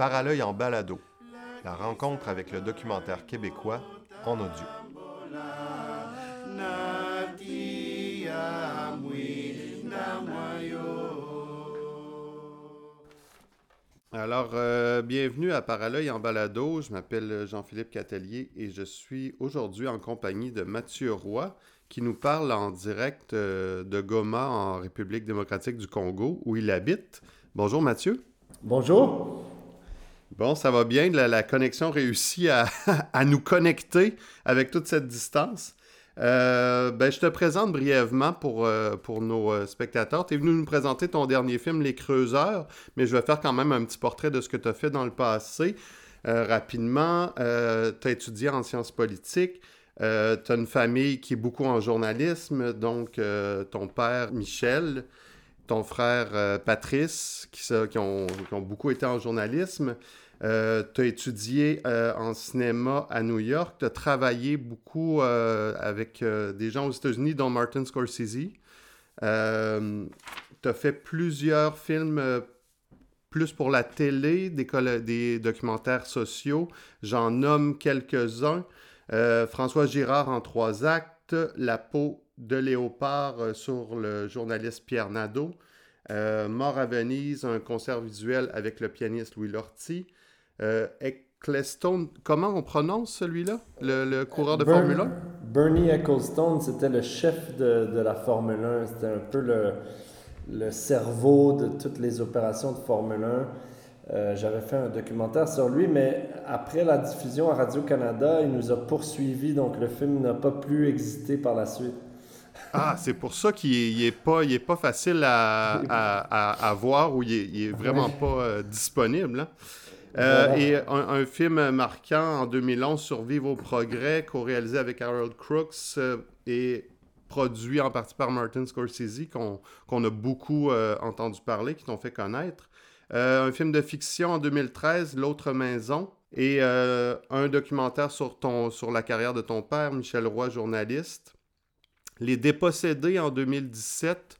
Paralœil en balado, la rencontre avec le documentaire québécois en audio. Alors, euh, bienvenue à Paralœil en balado. Je m'appelle Jean-Philippe Catelier et je suis aujourd'hui en compagnie de Mathieu Roy qui nous parle en direct euh, de Goma en République démocratique du Congo où il habite. Bonjour Mathieu. Bonjour. Bon, ça va bien. La, connexion réussit à, nous connecter avec toute cette distance. Euh, ben, je te présente brièvement pour, euh, pour nos euh, spectateurs. Tu es venu nous présenter ton dernier film, Les Creuseurs, mais je vais faire quand même un petit portrait de ce que tu as fait dans le passé. Rapidement, tu as étudié en sciences politiques. tu as une famille qui est beaucoup en journalisme, donc ton père Michel, ton frère Patrice, qui, ont, beaucoup été en journalisme. Euh, tu as étudié euh, en cinéma à New York. Tu as travaillé beaucoup euh, avec des gens aux États-Unis, dont Martin Scorsese. tu as fait plusieurs films plus pour la télé, des, documentaires sociaux. J'en nomme quelques-uns. François Girard en trois actes. La peau de léopard sur le journaliste Pierre Nadeau. Mort à Venise, un concert visuel avec le pianiste Louis Lortie. Euh, Ecclestone, comment on prononce celui-là, le, coureur de Formule 1 Bernie Ecclestone, c'était le chef de, de, la Formule 1. C'était un peu le, le, cerveau de toutes les opérations de Formule 1. Euh, J'avais fait un documentaire sur lui, mais après la diffusion à Radio-Canada, il nous a poursuivis, donc le film n'a pas plus existé par la suite. Ah, c'est pour ça qu'il n'est pas, il est pas facile à, à, à, voir ou il n'est est vraiment pas euh, disponible. Hein? Euh, et un, film marquant en 2011, Survivre au progrès, co-réalisé avec Harold Crooks euh, et produit en partie par Martin Scorsese, qu'on a beaucoup euh, entendu parler, qui t'ont fait connaître. un film de fiction en 2013, L'autre maison, et un documentaire sur, ton, sur la carrière de ton père, Michel Roy, journaliste. Les Dépossédés en 2017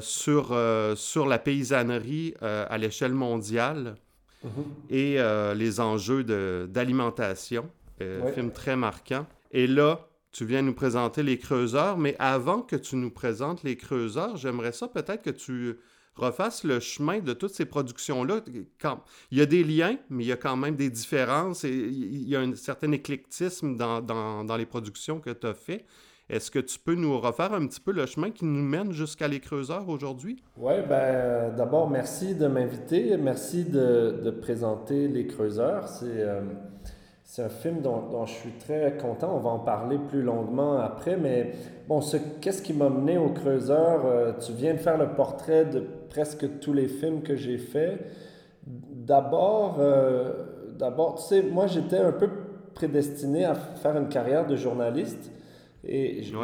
sur, sur la paysannerie à l'échelle mondiale. Mhm. et euh, les enjeux d'alimentation. Euh, Film très marquant. Et là, tu viens nous présenter les creuseurs, mais avant que tu nous présentes les creuseurs, j'aimerais ça peut-être que tu refasses le chemin de toutes ces productions-là. Il y a des liens, mais il y a quand même des différences et il y a un certain éclectisme dans, dans, dans les productions que tu as fait. Est-ce que tu peux nous refaire un petit peu le chemin qui nous mène jusqu'à les creuseurs aujourd'hui? Oui, ben d'abord, merci de m'inviter. Merci de, présenter les creuseurs. C'est euh, un film dont, dont, je suis très content. On va en parler plus longuement après. Mais bon, qu'est-ce qui m'a mené aux creuseurs? Euh, tu viens de faire le portrait de presque tous les films que j'ai faits. D'abord, euh, d'abord, tu sais, moi j'étais un peu prédestiné à faire une carrière de journaliste. Et je,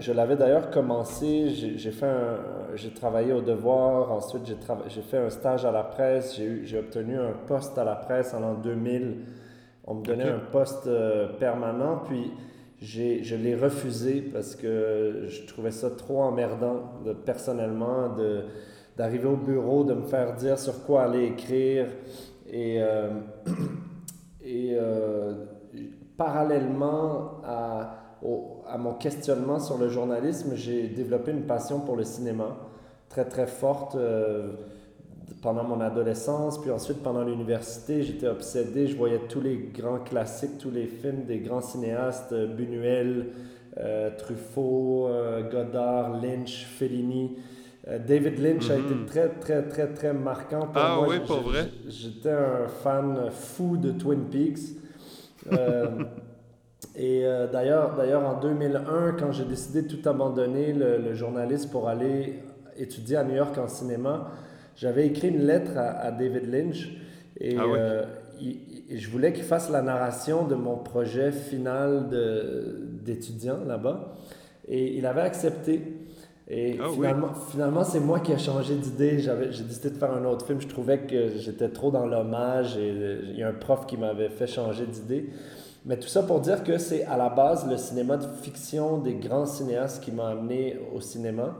je l'avais d'ailleurs commencé, j'ai fait j'ai travaillé au devoir, ensuite j'ai fait un stage à la presse, j'ai obtenu un poste à la presse en l'an 2000. On me donnait un poste euh, permanent, puis je l'ai refusé parce que je trouvais ça trop emmerdant de, personnellement d'arriver au bureau, de me faire dire sur quoi aller écrire. Et, euh, et euh, parallèlement à à mon questionnement sur le journalisme, j'ai développé une passion pour le cinéma très très forte euh, pendant mon adolescence, puis ensuite pendant l'université, j'étais obsédé, je voyais tous les grands classiques, tous les films des grands cinéastes, euh, Buñuel, euh, Truffaut, Godard, Lynch, Fellini. David Lynch a été Mhm. très, très, très, très marquant pour Ah moi. oui, J- pour vrai? J'étais un fan fou de Twin Peaks. Et euh, d'ailleurs, d'ailleurs, en 2001, quand j'ai décidé de tout abandonner, le, le journaliste, pour aller étudier à New York en cinéma, j'avais écrit une lettre à, à David Lynch et Ah oui? euh, il- il- je voulais qu'il fasse la narration de mon projet final d'étudiant là-bas. Et il avait accepté. Et Ah oui? finalement, finalement c'est moi qui ai changé d'idée. J'avais, j'ai décidé de faire un autre film. Je trouvais que j'étais trop dans l'hommage et euh, il y a un prof qui m'avait fait changer d'idée. Mais tout ça pour dire que c'est à la base le cinéma de fiction des grands cinéastes qui m'a amené au cinéma.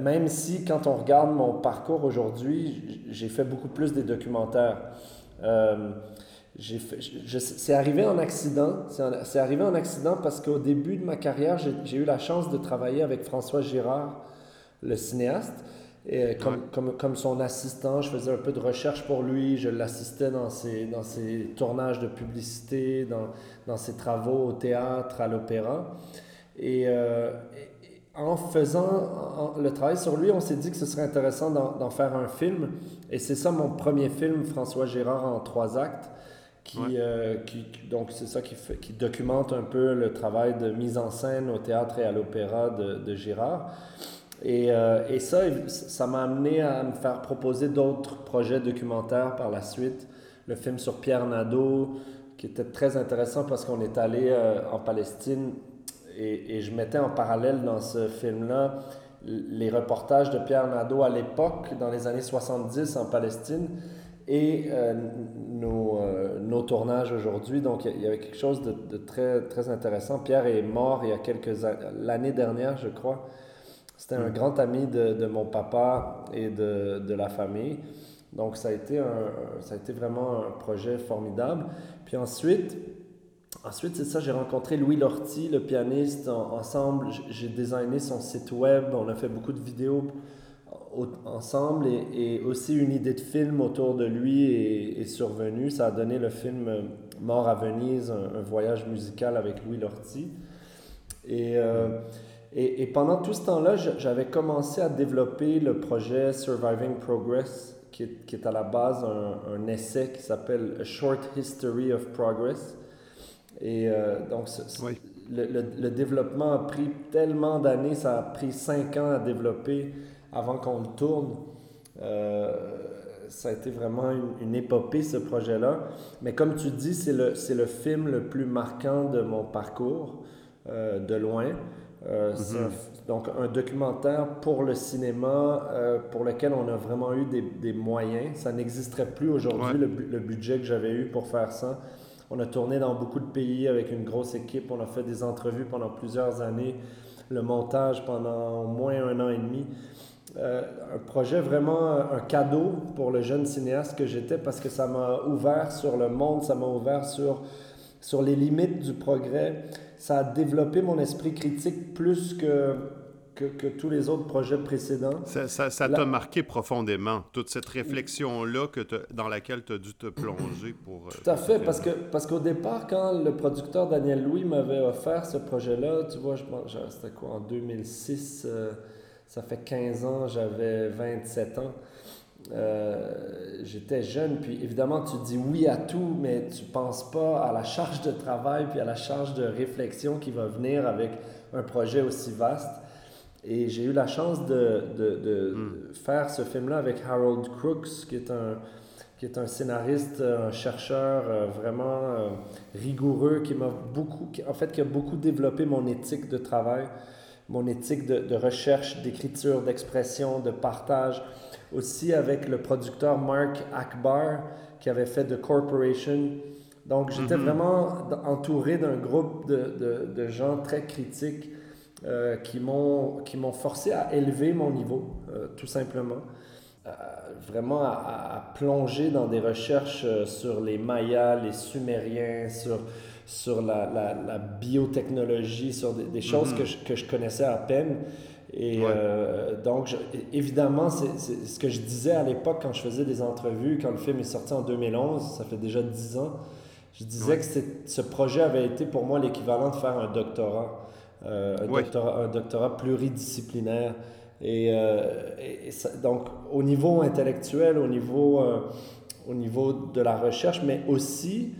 même si quand on regarde mon parcours aujourd'hui, j'ai fait beaucoup plus des documentaires. c'est arrivé en accident. C'est arrivé en accident parce qu'au début de ma carrière, j'ai eu la chance de travailler avec François Girard, le cinéaste. Et comme, comme, comme, son assistant, je faisais un peu de recherche pour lui, je l'assistais dans ses, dans ses tournages de publicité, dans, dans ses travaux au théâtre, à l'opéra. Et, euh, en faisant le travail sur lui, on s'est dit que ce serait intéressant d'en faire un film. Et c'est ça mon premier film, François Gérard, en trois actes. Qui, euh, qui donc c'est ça qui, fait, qui documente un peu le travail de mise en scène au théâtre et à l'opéra de, de Girard. Et, euh, et ça, ça m'a amené à me faire proposer d'autres projets documentaires par la suite. Le film sur Pierre Nadeau, qui était très intéressant parce qu'on est allé euh, en Palestine et, je mettais en parallèle dans ce film-là les reportages de Pierre Nadeau à l'époque, dans les années 70 en Palestine, et euh, nos, tournages aujourd'hui. Donc il y avait quelque chose de, très, très intéressant. Pierre est mort il y a quelques l'année dernière, je crois. C'était un grand ami de, de, mon papa et de, de, la famille. Donc, ça a, été un, ça a été vraiment un projet formidable. Puis ensuite, ensuite c'est ça, j'ai rencontré Louis Lortie, le pianiste. ensemble, j'ai designé son site web. On a fait beaucoup de vidéos ensemble et, aussi une idée de film autour de lui est, est, survenue. Ça a donné le film Mort à Venise, un, voyage musical avec Louis Lortie. Et... Euh, et, pendant tout ce temps-là, j'avais commencé à développer le projet Surviving Progress, qui est, qui est à la base un, essai qui s'appelle A Short History of Progress. Et euh, donc, le, le, développement a pris tellement d'années, ça a pris cinq ans à développer avant qu'on le tourne. Euh, ça a été vraiment une, une épopée, ce projet-là. Mais comme tu dis, c'est le, le film le plus marquant de mon parcours, euh, de loin. Euh, mhm. donc un documentaire pour le cinéma euh, pour lequel on a vraiment eu des, des moyens. Ça n'existerait plus aujourd'hui, le, le, budget que j'avais eu pour faire ça. On a tourné dans beaucoup de pays avec une grosse équipe. On a fait des entrevues pendant plusieurs années, le montage pendant au moins un an et demi. Euh, un projet vraiment un cadeau pour le jeune cinéaste que j'étais parce que ça m'a ouvert sur le monde, ça m'a ouvert sur, sur les limites du progrès ça a développé mon esprit critique plus que, que, que tous les autres projets précédents. Ça t'a marqué profondément, toute cette réflexion-là dans laquelle tu as dû te plonger pour... Euh, Tout à fait, parce que parce qu'au départ, quand le producteur Daniel Louis m'avait offert ce projet-là, tu vois, je c'était quoi, en 2006, euh, ça fait 15 ans, j'avais 27 ans. Euh, j'étais jeune, puis évidemment, tu dis oui à tout, mais tu penses pas à la charge de travail puis à la charge de réflexion qui va venir avec un projet aussi vaste. Et j'ai eu la chance de, de, de hmm. faire ce film-là avec Harold Crooks, qui est un, qui est un scénariste, un chercheur euh, vraiment euh, rigoureux, qui m'a beaucoup, en fait, qui a beaucoup développé mon éthique de travail, mon éthique de, de recherche, d'écriture, d'expression, de partage aussi avec le producteur Mark Akbar qui avait fait The Corporation. Donc j'étais mhm. vraiment entouré d'un groupe de, de, de, gens très critiques euh, qui m'ont forcé à élever mon niveau, euh, tout simplement. Euh, vraiment à, à, plonger dans des recherches euh, sur les Mayas, les Sumériens, sur, sur la, la, la biotechnologie, sur des, des choses mhm. que, je, que je connaissais à peine. Et euh, donc, évidemment, c'est ce que je disais à l'époque quand je faisais des entrevues, quand le film est sorti en 2011, ça fait déjà 10 ans, je disais que ce projet avait été pour moi l'équivalent de faire un doctorat, euh, un, doctorat un, doctorat pluridisciplinaire. Et, euh, donc, au niveau intellectuel, au niveau, au niveau de la recherche, mais aussi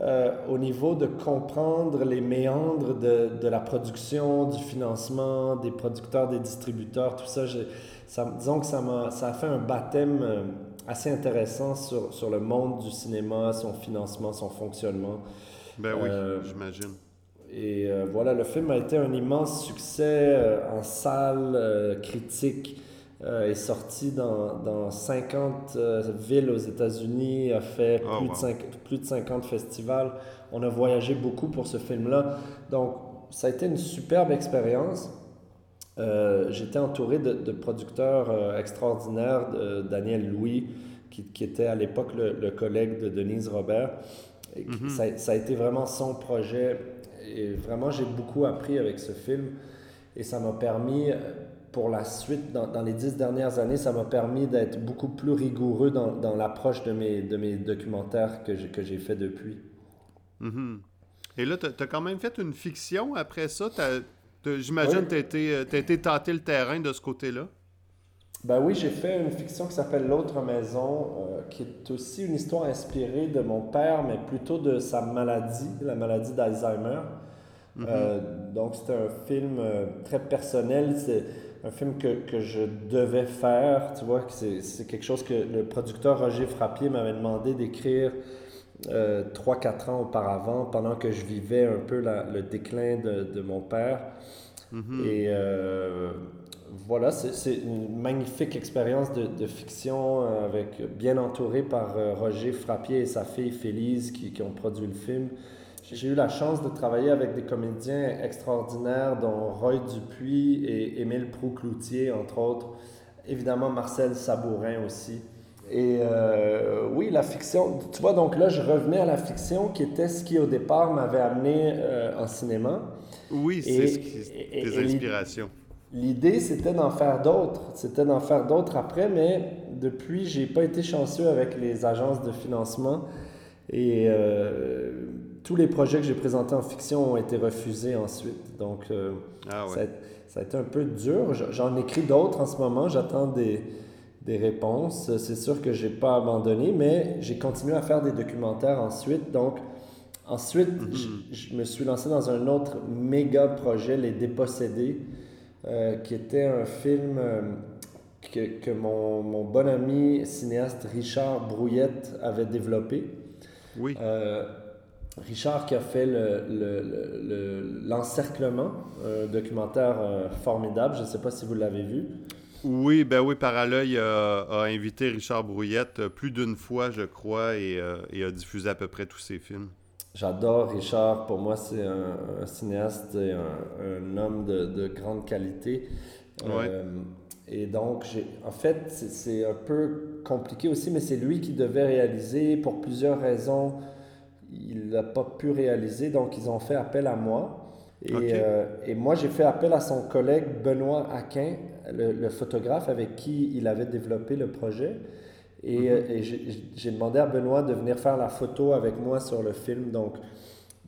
euh, au niveau de comprendre les méandres de, de, la production, du financement, des producteurs, des distributeurs, tout ça. ça disons que ça, a, ça a fait un baptême euh, assez intéressant sur, sur le monde du cinéma, son financement, son fonctionnement. Ben oui, euh, j'imagine. Et voilà, le film a été un immense succès en salle, critique. Euh, est sorti dans, dans 50 euh, villes aux États-Unis, a fait ah, plus, de 5, plus de 50 festivals. On a voyagé beaucoup pour ce film-là. Donc, ça a été une superbe expérience. j'étais entouré de, producteurs extraordinaires, Daniel Louis, qui, qui, était à l'époque le, collègue de Denise Robert. Et mhm. ça, ça, a été vraiment son projet. Et vraiment, j'ai beaucoup appris avec ce film. Et ça m'a permis, pour la suite, dans, dans les dix dernières années, ça m'a permis d'être beaucoup plus rigoureux dans, dans l'approche de mes, de mes documentaires que j'ai fait depuis. Mhm. Et là, tu as, quand même fait une fiction après ça? J'imagine que tu as, été, été tâter le terrain de ce côté-là. Ben oui, j'ai fait une fiction qui s'appelle L'autre maison, euh, qui est aussi une histoire inspirée de mon père, mais plutôt de sa maladie, la maladie d'Alzheimer. Mhm. Euh, donc c'est un film euh, très personnel, c'est un film que, que, je devais faire, tu vois, c'est quelque chose que le producteur Roger Frappier m'avait demandé d'écrire euh, 3-4 ans auparavant, pendant que je vivais un peu le déclin de, de mon père. Mhm. Et voilà, c'est une magnifique expérience de, de, fiction avec, bien entouré par Roger Frappier et sa fille Félise qui, qui ont produit le film. J'ai eu la chance de travailler avec des comédiens extraordinaires, dont Roy Dupuis et Émile Proux-Cloutier, entre autres. Évidemment, Marcel Sabourin aussi. Et euh, oui, la fiction, tu vois, donc là, je revenais à la fiction qui était ce qui, au départ, m'avait amené euh, en cinéma. Oui, c'est ce qui, tes inspirations. L'idée, c'était d'en faire d'autres. C'était d'en faire d'autres après, mais depuis, j'ai pas été chanceux avec les agences de financement. Et euh, tous les projets que j'ai présentés en fiction ont été refusés ensuite. Donc, euh, ah ça, a, été un peu dur. J'en écris d'autres en ce moment. J'attends des, des, réponses. C'est sûr que je n'ai pas abandonné, mais j'ai continué à faire des documentaires ensuite. Donc, ensuite, mm-hmm. je, me suis lancé dans un autre méga projet, Les Dépossédés, euh, qui était un film euh, que, que mon, mon, bon ami cinéaste Richard Brouillette avait développé. Oui. Richard qui a fait L'Encerclement, le, un documentaire euh, formidable. Je ne sais pas si vous l'avez vu. Oui, ben oui, a, a invité Richard Brouillette euh, plus d'une fois, je crois, euh, et, a diffusé à peu près tous ses films. J'adore Richard. Pour moi, c'est un, cinéaste et un, homme de, grande qualité. et donc, en fait, c'est un peu compliqué aussi, mais c'est lui qui devait réaliser pour plusieurs raisons il n'a pas pu réaliser, donc ils ont fait appel à moi. Et, euh, et moi, j'ai fait appel à son collègue Benoît Aquin, le, photographe avec qui il avait développé le projet. Et, mhm. euh, j'ai demandé à Benoît de venir faire la photo avec moi sur le film. Donc,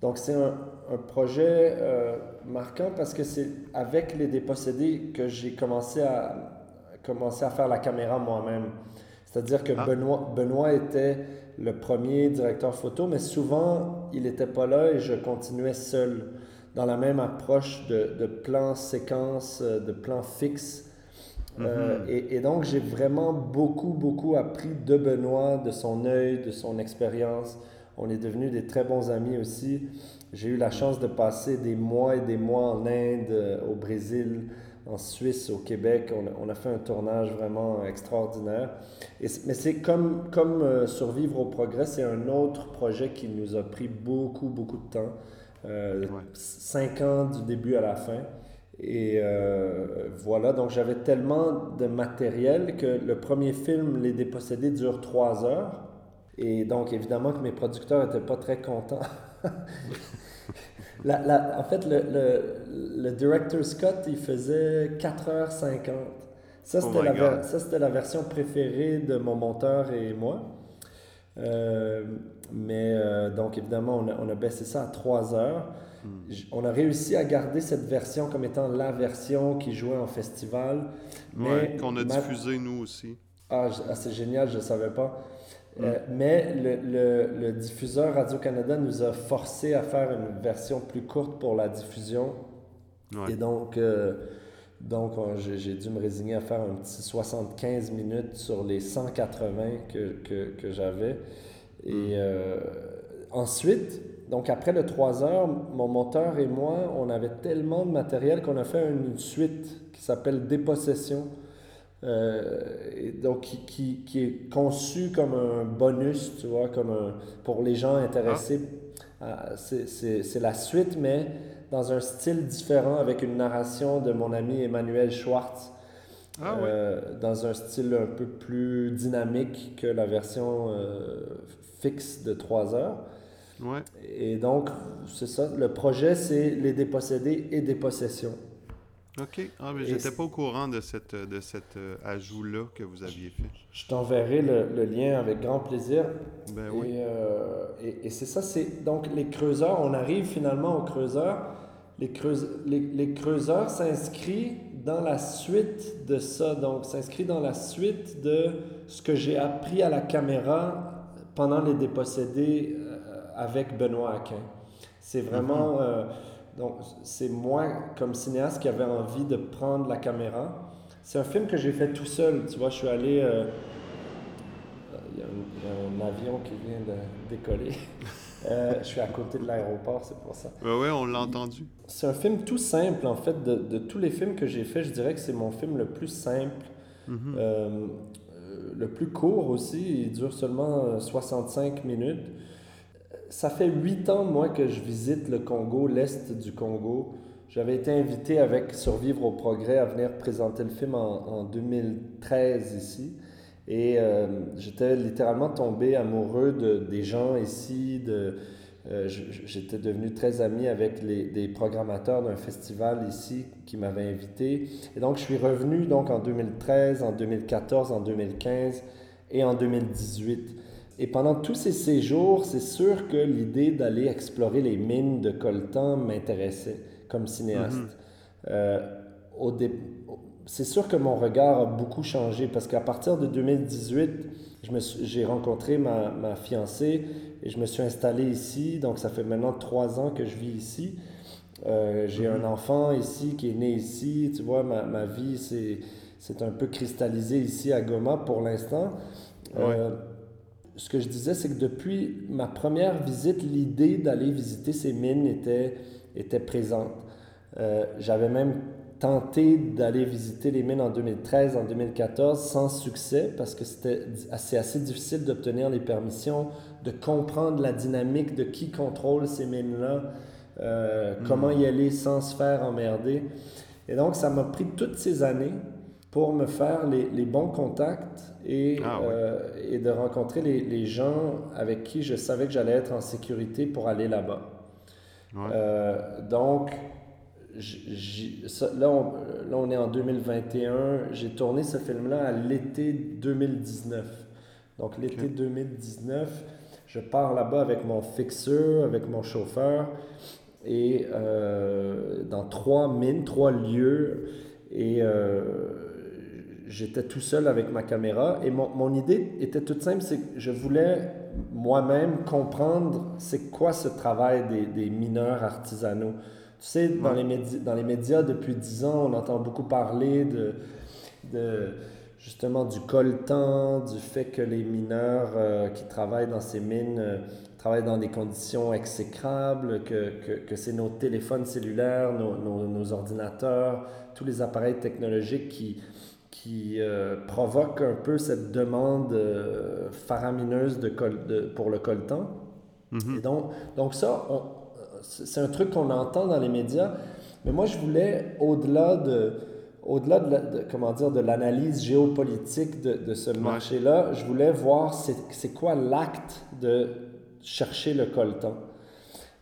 donc c'est un, un, projet euh, marquant parce que c'est avec les dépossédés que j'ai commencé à, commencé à faire la caméra moi-même. C'est-à-dire que ah. Benoît, Benoît était le premier directeur photo, mais souvent, il n'était pas là et je continuais seul dans la même approche de, de plan séquence, euh, de plan fixe. Euh, mhm. et, et, donc, j'ai vraiment beaucoup, beaucoup appris de Benoît, de son œil, de son expérience. On est devenus des très bons amis aussi. J'ai eu la chance de passer des mois et des mois en Inde, euh, au Brésil, en Suisse, au Québec. On a, fait un tournage vraiment extraordinaire. Et, mais c'est comme, comme euh, Survivre au progrès, c'est un autre projet qui nous a pris beaucoup, beaucoup de temps. Euh, cinq ans du début à la fin. Et euh, voilà, donc j'avais tellement de matériel que le premier film, Les Dépossédés, dure trois heures. Et donc, évidemment que mes producteurs n'étaient pas très contents. La, en fait, le, le, le, director Scott, il faisait 4h50. Ça, c'était la, ça, la version préférée de mon monteur et moi. Euh, mais euh, donc, évidemment, on a, on a, baissé ça à 3 heures. Hmm. On a réussi à garder cette version comme étant la version qui jouait en festival. Oui, qu'on a diffusé nous aussi. Ah, ah c'est génial, je ne savais pas. Euh, mais le, le, diffuseur Radio-Canada nous a forcé à faire une version plus courte pour la diffusion. Et donc, euh, donc j'ai dû me résigner à faire un petit 75 minutes sur les 180 que, que, que j'avais. Et mm. euh, ensuite, donc après le 3 heures, mon monteur et moi, on avait tellement de matériel qu'on a fait une suite qui s'appelle Dépossession euh, donc qui, qui, est conçu comme un bonus, tu vois, comme un, pour les gens intéressés. Ah. C'est la suite, mais dans un style différent avec une narration de mon ami Emmanuel Schwartz. Ah euh, dans un style un peu plus dynamique que la version euh, fixe de 3 heures. Ouais. Et donc, c'est ça. Le projet, c'est les dépossédés et dépossessions. OK. Ah, mais j'étais pas au courant de, cette, de cet euh, ajout-là que vous aviez fait. Je t'enverrai le, le, lien avec grand plaisir. Ben oui. Et, euh, et, et c'est ça, c'est donc les creuseurs. On arrive finalement aux creuseurs. Les, creuse, les, les creuseurs s'inscrivent dans la suite de ça. Donc, s'inscrit dans la suite de ce que j'ai appris à la caméra pendant les dépossédés euh, avec Benoît Aquin. C'est vraiment. Mhm. euh, donc, c'est moi, comme cinéaste, qui avait envie de prendre la caméra. C'est un film que j'ai fait tout seul. Tu vois, je suis allé. euh, Il y, a un- avion qui vient de décoller. Euh, je suis à côté de l'aéroport, c'est pour ça. Ouais, ouais, on l'a entendu. C'est un film tout simple, en fait. De, de tous les films que j'ai faits, je dirais que c'est mon film le plus simple. Mhm. Euh, euh, le plus court aussi, il dure seulement euh, 65 minutes. Ça fait huit ans, moi, que je visite le Congo, l'Est du Congo. J'avais été invité avec Survivre au Progrès à venir présenter le film en, en 2013 ici. Et euh, j'étais littéralement tombé amoureux de, des gens ici. Euh, j'étais devenu très ami avec les, des programmateurs d'un festival ici qui m'avaient invité. Et donc, je suis revenu donc en 2013, en 2014, en 2015 et en 2018. Et pendant tous ces séjours, c'est sûr que l'idée d'aller explorer les mines de coltan m'intéressait comme cinéaste. Mhm. Euh, dé- C'est sûr que mon regard a beaucoup changé parce qu'à partir de 2018, je me suis- j'ai rencontré ma, ma fiancée et je me suis installé ici. Donc, ça fait maintenant trois ans que je vis ici. Euh, j'ai un enfant ici qui est né ici. Tu vois, ma, ma vie, c'est, c'est un peu cristallisé ici à Goma pour l'instant. Euh, ce que je disais, c'est que depuis ma première visite, l'idée d'aller visiter ces mines était, était présente. Euh, J'avais même tenté d'aller visiter les mines en 2013, en 2014, sans succès, parce que c'était assez, assez difficile d'obtenir les permissions, de comprendre la dynamique de qui contrôle ces mines-là, euh, comment y aller sans se faire emmerder. Et donc, ça m'a pris toutes ces années pour me faire les, les bons contacts et, Ah euh, et de rencontrer les, les gens avec qui je savais que j'allais être en sécurité pour aller là-bas. Ouais. Euh, donc, ça- là, on, là, on est en 2021. J'ai tourné ce film-là à l'été 2019. Donc, l'été 2019, je pars là-bas avec mon fixeur, avec mon chauffeur, et euh, dans trois mines, trois lieux. Et euh, j'étais tout seul avec ma caméra. Et mon, mon idée était toute simple, c'est que je voulais moi-même comprendre c'est quoi ce travail des, des mineurs artisanaux. Tu sais, dans, Ouais. les médias, dans les médias, depuis dix ans, on entend beaucoup parler de, de justement du coltan, du fait que les mineurs euh, qui travaillent dans ces mines euh, travaillent dans des conditions exécrables, que, que, que c'est nos téléphones cellulaires, nos, nos, nos ordinateurs, tous les appareils technologiques qui, qui euh, provoquent un peu cette demande euh, faramineuse de col- de- pour le coltan. Mhm. Et donc, donc ça, c'est un truc qu'on entend dans les médias, mais moi je voulais, au-delà de, au-delà de, la- de- comment dire, de l'analyse géopolitique de, de ce marché-là, je voulais voir c'est, quoi l'acte de chercher le coltan.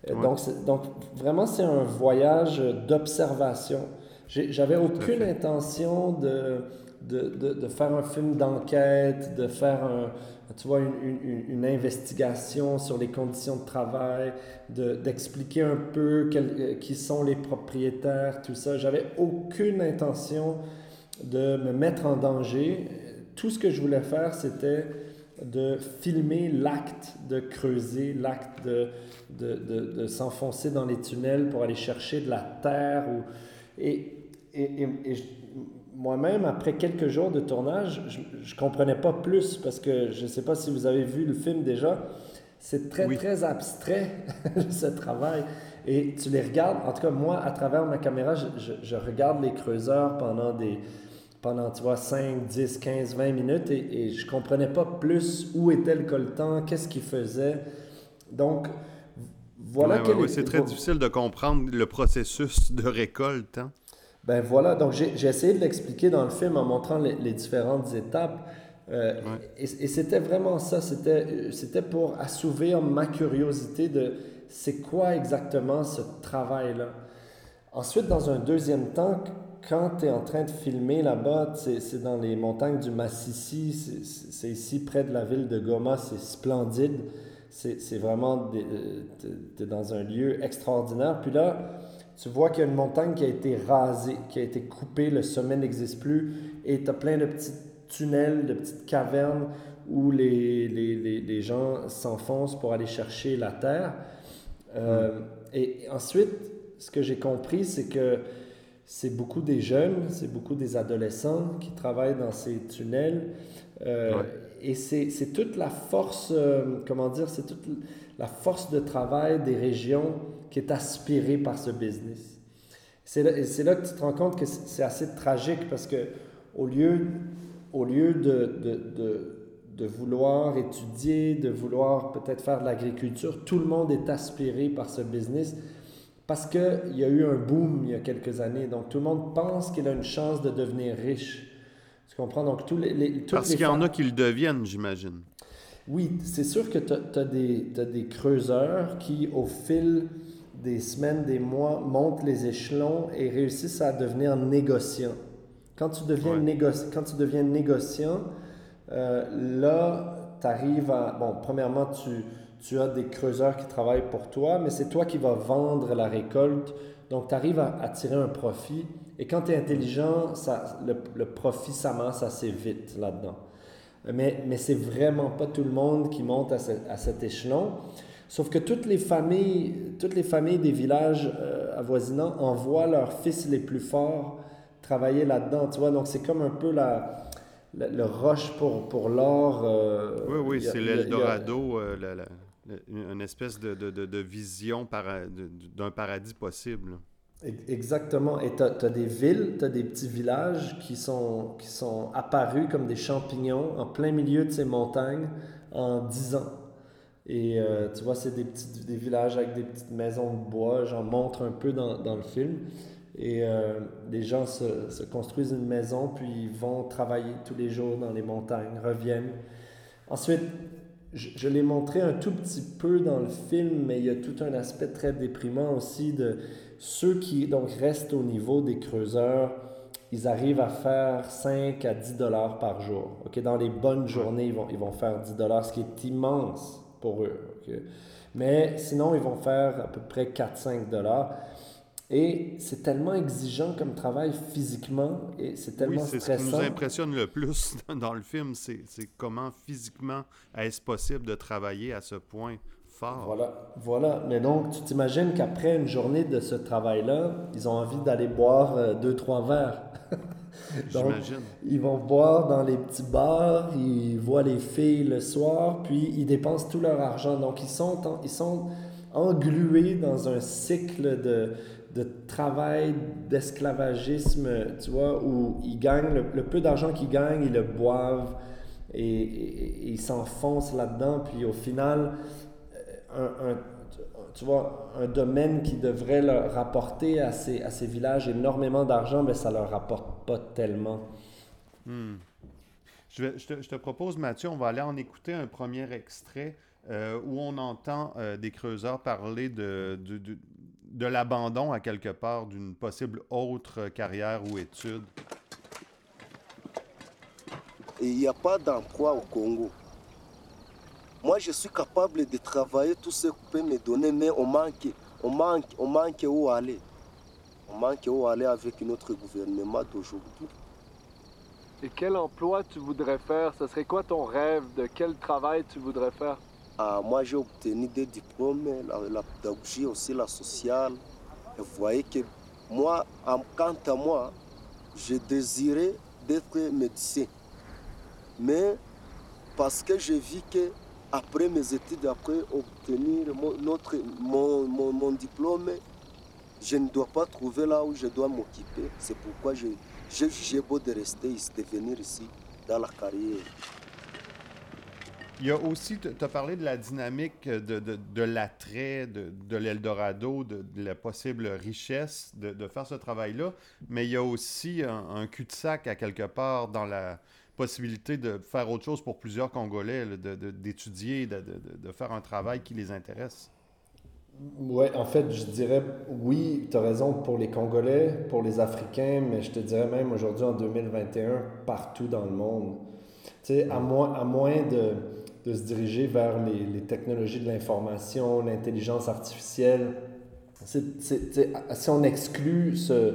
Euh, Ouais. Donc, donc, vraiment, c'est un voyage d'observation. J'avais aucune intention de, de, de, de faire un film d'enquête, de faire un, tu vois, une, une- une investigation sur les conditions de travail, de- d'expliquer un peu quel- euh, qui sont les propriétaires, tout ça. J'avais aucune intention de me mettre en danger. Tout ce que je voulais faire, c'était de filmer l'acte de creuser, l'acte de, de, de, de s'enfoncer dans les tunnels pour aller chercher de la terre. Ou... Et, et, et, et moi-même, après quelques jours de tournage, je ne comprenais pas plus parce que je ne sais pas si vous avez vu le film déjà. C'est très, Oui. très abstrait, ce travail. Et tu les regardes, en tout cas, moi, à travers ma caméra, je, je- je regarde les creuseurs pendant des, pendant, tu vois, 5, 10, 15, 20 minutes et, et je comprenais pas plus où était le coltan, qu'est-ce qu'il faisait. Donc, voilà C'est très difficile de comprendre le processus de récolte. Hein? Ben voilà, donc j'ai essayé de l'expliquer dans le film en montrant les, différentes étapes. Euh, et, c'était vraiment ça, c'était pour assouvir ma curiosité de c'est quoi exactement ce travail-là. Ensuite, dans un deuxième temps, quand tu es en train de filmer là-bas, c'est dans les montagnes du Massissi, c'est ici près de la ville de Goma, c'est splendide. C'est vraiment, euh, tu es dans un lieu extraordinaire. Puis là, tu vois qu'il y a une montagne qui a été rasée, qui a été coupée, le sommet n'existe plus, et tu as plein de petits tunnels, de petites cavernes où les, les, les, gens s'enfoncent pour aller chercher la terre. Euh, et ensuite, ce que j'ai compris, c'est que c'est beaucoup des jeunes, c'est beaucoup des adolescents qui travaillent dans ces tunnels. Euh, et c'est toute la force, euh, comment dire, c'est toute la force de travail des régions qui est aspirée par ce business. C'est là, que tu te rends compte que c'est assez tragique parce que au lieu, au lieu de, de vouloir étudier, de vouloir peut-être faire de l'agriculture, tout le monde est aspiré par ce business parce qu'il y a eu un boom il y a quelques années. Donc tout le monde pense qu'il a une chance de devenir riche. Tu comprends? Donc, tous les, Parce qu'il y en a qui le deviennent, j'imagine. Oui, c'est sûr que tu as, des creuseurs qui, au fil des semaines, des mois, montent les échelons et réussissent à devenir négociants. Quand tu deviens, quand tu deviens négociant, euh, là, tu arrives à... Bon, premièrement, tu, tu as des creuseurs qui travaillent pour toi, mais c'est toi qui vas vendre la récolte. Donc, tu arrives à, à tirer un profit. Et quand tu es intelligent, ça, le, le, profit s'amasse assez vite là-dedans. Mais, mais c'est vraiment pas tout le monde qui monte à, à, cet échelon. Sauf que toutes les familles, toutes les familles des villages euh, avoisinants envoient leurs fils les plus forts travailler là-dedans, tu vois. Donc c'est comme un peu la, le roche pour, pour l'or. Euh, oui, oui, c'est l'Eldorado, euh, une espèce de, de, de vision d'un paradis possible. Exactement. Et tu as, des villes, tu as des petits villages qui sont, qui sont apparus comme des champignons en plein milieu de ces montagnes en 10 ans. Et euh, tu vois, c'est des, petits, des villages avec des petites maisons de bois. J'en montre un peu dans, dans le film. Et euh, les gens se, se, construisent une maison, puis ils vont travailler tous les jours dans les montagnes, reviennent. Ensuite, je, je l'ai montré un tout petit peu dans le film, mais il y a tout un aspect très déprimant aussi de ceux qui donc restent au niveau des creuseurs, ils arrivent à faire 5 à 10 dollars par jour. Ok, Dans les bonnes journées, ils vont, ils vont faire 10 dollars, ce qui est immense pour eux. Mais sinon, ils vont faire à peu près 4-5 dollars. Et c'est tellement exigeant comme travail physiquement et c'est tellement oui, stressant. Ce qui nous impressionne le plus dans le film, c'est comment physiquement est-ce possible de travailler à ce point voilà, voilà. Mais donc, tu t'imagines qu'après une journée de ce travail-là, ils ont envie d'aller boire euh, deux, trois verres. donc, ils vont boire dans les petits bars, ils voient les filles le soir, puis ils dépensent tout leur argent. Donc, ils sont, ils sont englués dans un cycle de, de travail, d'esclavagisme, tu vois, où ils gagnent, le, peu d'argent qu'ils gagnent, ils le boivent et, et ils s'enfoncent là-dedans, puis au final, un, tu vois, un domaine qui devrait leur rapporter à ces, à ces villages énormément d'argent, mais ça ne leur rapporte pas tellement. Hmm. Je, te, propose, Mathieu, on va aller en écouter un premier extrait euh, où on entend euh, des creuseurs parler de, de, de, de l'abandon à quelque part d'une possible autre carrière ou étude. Il n'y a pas d'emploi au Congo. Moi, je suis capable de travailler tout ce que peut me donner, mais on manque, on manque, on manque où aller? On manque où aller avec notre gouvernement d'aujourd'hui? Et quel emploi tu voudrais faire? Ce serait quoi ton rêve? De quel travail tu voudrais faire? Ah, Moi, j'ai obtenu des diplômes, la, pédagogie, aussi la sociale. Et vous voyez que moi, quant à moi, je désirais d'être médecin. Mais parce que je vis que après mes études, après obtenir mon, notre, mon, mon, diplôme, je ne dois pas trouver là où je dois m'occuper. C'est pourquoi j'ai jugé beau de rester ici, de venir ici dans la carrière. Il y a aussi, tu as parlé de la dynamique de, de, de l'attrait de, de l'Eldorado, de, la possible richesse de, de faire ce travail-là, mais il y a aussi un, un cul-de-sac à quelque part dans la possibilité de faire autre chose pour plusieurs Congolais, d'étudier, de, de, faire un travail qui les intéresse? Oui, en fait, je dirais oui, tu as raison pour les Congolais, pour les Africains, mais je te dirais même aujourd'hui en 2021, partout dans le monde. Tu sais, à moins, à moins de, de se diriger vers les, les technologies de l'information, l'intelligence artificielle, si on exclut ce,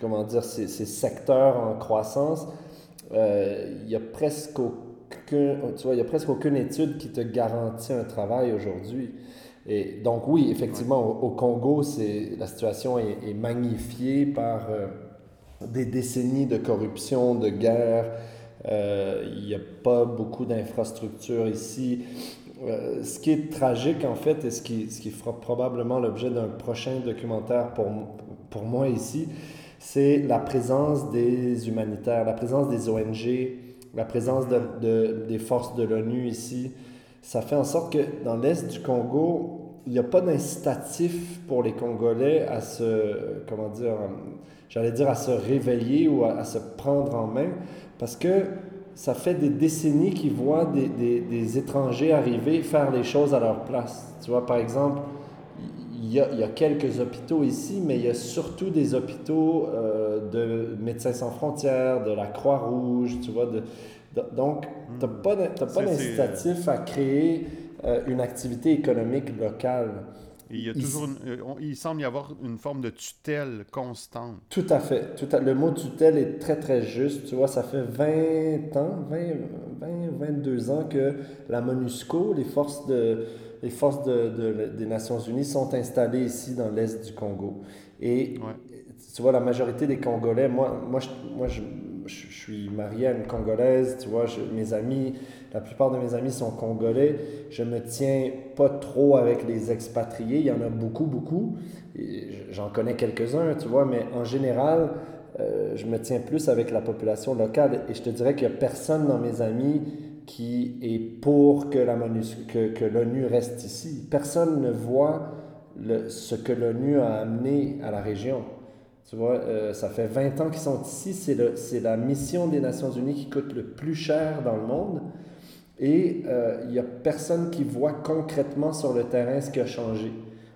comment dire, ces, secteurs en croissance, il y a presque aucun, tu vois, il y a presque aucune étude qui te garantit un travail aujourd'hui. Et donc oui, effectivement, au, Congo, c'est, la situation est, est magnifiée par euh, des décennies de corruption, de guerre, euh, il n'y a pas beaucoup d'infrastructures ici. Euh, ce qui est tragique, en fait, et ce qui, ce qui fera probablement l'objet d'un prochain documentaire pour, pour moi ici, c'est la présence des humanitaires, la présence des ONG, la présence de, de, des forces de l'ONU ici. Ça fait en sorte que dans l'Est du Congo, il n'y a pas d'incitatif pour les Congolais à se, comment dire, j'allais dire à se réveiller ou à, se prendre en main parce que ça fait des décennies qu'ils voient des, des, des, étrangers arriver faire les choses à leur place. Tu vois, par exemple, il y a, il y a quelques hôpitaux ici, mais il y a surtout des hôpitaux euh, de Médecins sans frontières, de la Croix-Rouge, tu vois. De, de, donc, tu n'as pas d'incitatif à créer euh, une activité économique locale. Il, y a toujours euh, il semble y avoir une forme de tutelle constante. Tout à fait. Tout à, le mot tutelle est très, très juste. Tu vois, ça fait 20 ans, 20, 20 22 ans que la MONUSCO, les forces, de, les forces de, de, des Nations Unies, sont installées ici dans l'Est du Congo. Et tu vois, la majorité des Congolais, moi, moi, je, moi je, je, suis marié à une Congolaise, tu vois, mes amis la plupart de mes amis sont congolais. Je me tiens pas trop avec les expatriés. Il y en a beaucoup, beaucoup. J'en connais quelques-uns, tu vois, mais en général, euh, je me tiens plus avec la population locale. Et je te dirais qu'il n'y a personne dans mes amis qui est pour que l'ONU que, que reste ici. Personne ne voit le, ce que l'ONU a amené à la région. Tu vois, euh, ça fait 20 ans qu'ils sont ici. C'est la mission des Nations Unies qui coûte le plus cher dans le monde. Et euh, il n'y a personne qui voit concrètement sur le terrain ce qui a changé.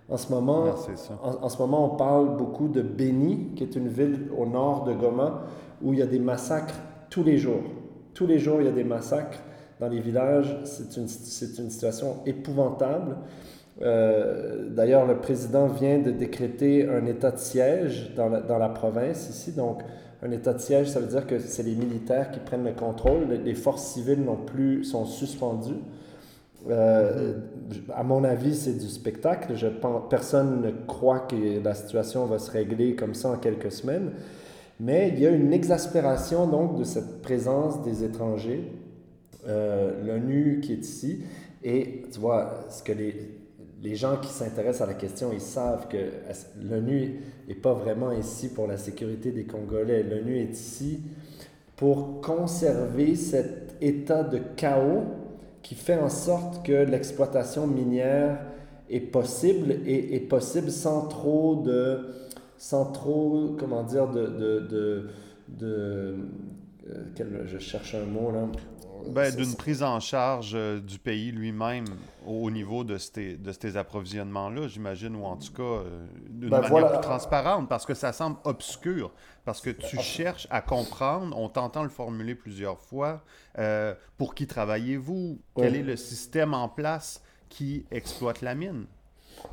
En ce moment, en, en, ce moment, on parle beaucoup de Beni, qui est une ville au nord de Goma, où il y a des massacres tous les jours. Tous les jours, il y a des massacres dans les villages. C'est une, une, situation épouvantable. Euh, D'ailleurs, le président vient de décréter un état de siège dans la, dans la province ici. Donc, un état de siège, ça veut dire que c'est les militaires qui prennent le contrôle. Les forces civiles non plus sont suspendues. Euh, à mon avis, c'est du spectacle. Je pense, personne ne croit que la situation va se régler comme ça en quelques semaines. Mais il y a une exaspération donc de cette présence des étrangers. Euh, L'ONU qui est ici. Et tu vois, ce que les, les gens qui s'intéressent à la question, ils savent que l'ONU n'est pas vraiment ici pour la sécurité des Congolais. L'ONU est ici pour conserver cet état de chaos qui fait en sorte que l'exploitation minière est possible et est possible sans trop de sans trop comment dire de de, de, euh, je cherche un mot là ben, D'une prise en charge euh, du pays lui-même au, niveau de ces, de ces approvisionnements-là, j'imagine, ou en tout cas euh, d'une ben, manière plus transparente, parce que ça semble obscur, parce que tu cherches à comprendre, on t'entend le formuler plusieurs fois, euh, pour qui travaillez-vous, quel est le système en place qui exploite la mine?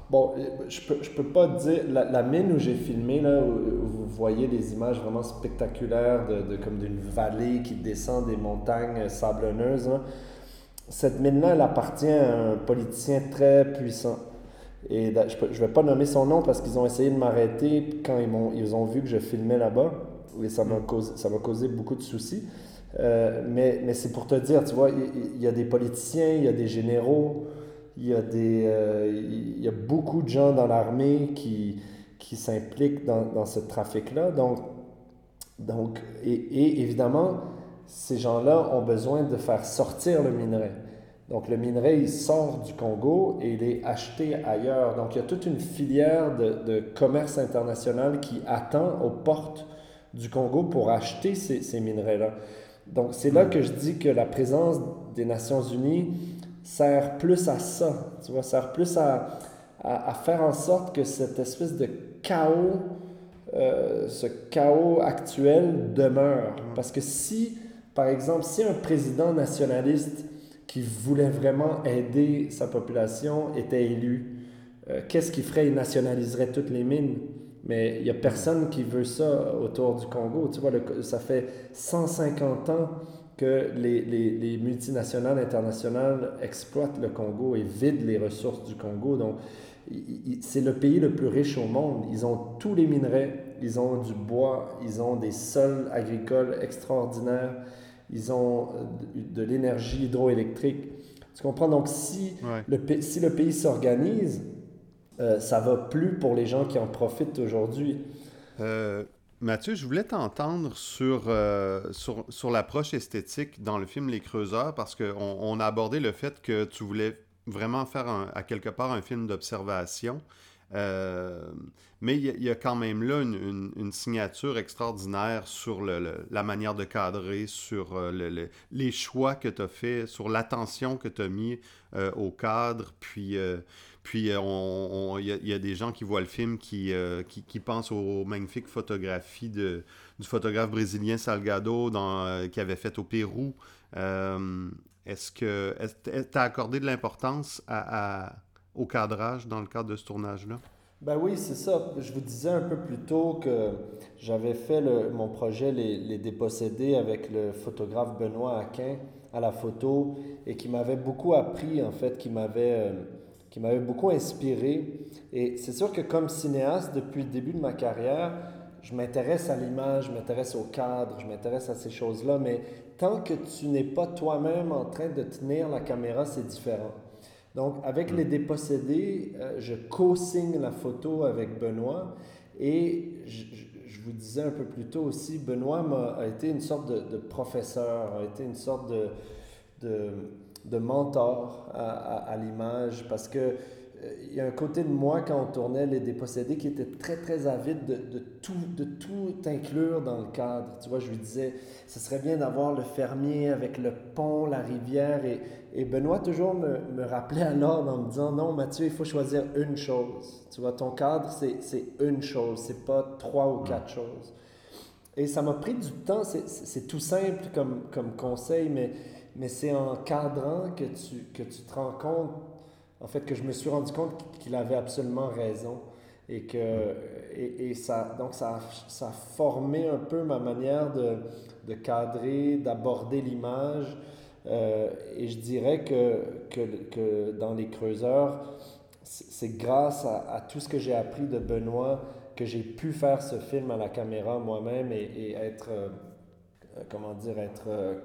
Bon, je peux, je peux pas dire. La, mine où j'ai filmé, là, où, vous voyez des images vraiment spectaculaires de, de comme d'une vallée qui descend des montagnes sablonneuses. Cette mine-là, elle appartient à un politicien très puissant. Et je ne vais pas nommer son nom parce qu'ils ont essayé de m'arrêter quand ils, ont, ils ont vu que je filmais là-bas. Et ça m'a causé, ça causé beaucoup de soucis. Euh, mais mais c'est pour te dire, tu vois, il, il y a des politiciens, il y a des généraux, il y a, des, euh, il y a beaucoup de gens dans l'armée qui, qui s'impliquent dans, dans, ce trafic-là. Donc, donc et, et, évidemment, ces gens-là ont besoin de faire sortir le minerai. Donc le minerai, il sort du Congo et il est acheté ailleurs. Donc il y a toute une filière de, de commerce international qui attend aux portes du Congo pour acheter ces, ces minerais-là. Donc c'est là que je dis que la présence des Nations Unies sert plus à ça, tu vois, sert plus à, à, faire en sorte que cette espèce de chaos, euh, ce chaos actuel demeure. Parce que si, par exemple, si un président nationaliste qui voulait vraiment aider sa population était élu, euh, qu'est-ce qu'il ferait? Il nationaliserait toutes les mines. Mais il n'y a personne qui veut ça autour du Congo. Tu vois, ça fait 150 ans que les, les, les, multinationales internationales exploitent le Congo et vident les ressources du Congo. Donc, c'est le pays le plus riche au monde. Ils ont tous les minerais, ils ont du bois, ils ont des sols agricoles extraordinaires, ils ont euh, de, l'énergie hydroélectrique. Tu comprends? Donc, si, le, si le pays s'organise, euh, ça va plus pour les gens qui en profitent aujourd'hui. Euh, Mathieu, je voulais t'entendre sur, euh, sur, l'approche esthétique dans le film Les Creuseurs, parce qu'on on a abordé le fait que tu voulais vraiment faire à quelque part un film d'observation. Euh, mais il y, a quand même là une, signature extraordinaire sur la manière de cadrer, sur euh, le, les choix que tu as fait, sur l'attention que tu as mis au cadre, puis puis euh, il y, a des gens qui voient le film qui, euh, qui, pensent aux magnifiques photographies de, du photographe brésilien Salgado dans, euh, qui avait fait au Pérou. Est-ce que tu as accordé de l'importance au cadrage dans le cadre de ce tournage-là? Ben oui, c'est ça. Je vous disais un peu plus tôt que j'avais fait mon projet les, les, dépossédés avec le photographe Benoît Aquin à la photo et qui m'avait beaucoup appris, en fait, qui m'avait qui m'avait beaucoup inspiré. Et c'est sûr que comme cinéaste, depuis le début de ma carrière, je m'intéresse à l'image, je m'intéresse au cadre, je m'intéresse à ces choses-là, mais tant que tu n'es pas toi-même en train de tenir la caméra, c'est différent. Donc, avec Les Dépossédés, euh, je co-signe la photo avec Benoît et je, vous disais un peu plus tôt aussi, Benoît a été une sorte de, professeur, a été une sorte de, de de mentor à, l'image parce que euh, il y a un côté de moi quand on tournait Les Dépossédés qui était très très avide de, tout, de tout inclure dans le cadre. Tu vois, je lui disais, ce serait bien d'avoir le fermier avec le pont, la rivière. Et, et Benoît toujours me, me rappelait à l'ordre en me disant, non Mathieu, il faut choisir une chose. Tu vois, ton cadre, c'est une chose, c'est pas trois ou quatre choses. Et ça m'a pris du temps, c'est tout simple comme, comme conseil, mais mais c'est en cadrant que tu, que tu te rends compte, en fait, que je me suis rendu compte qu'il avait absolument raison. Et que et, et ça, donc ça, ça, a formé un peu ma manière de, de cadrer, d'aborder l'image. Euh, et je dirais que, que, que, dans les creuseurs, c'est grâce à, tout ce que j'ai appris de Benoît que j'ai pu faire ce film à la caméra moi-même et, être euh, comment dire, être euh,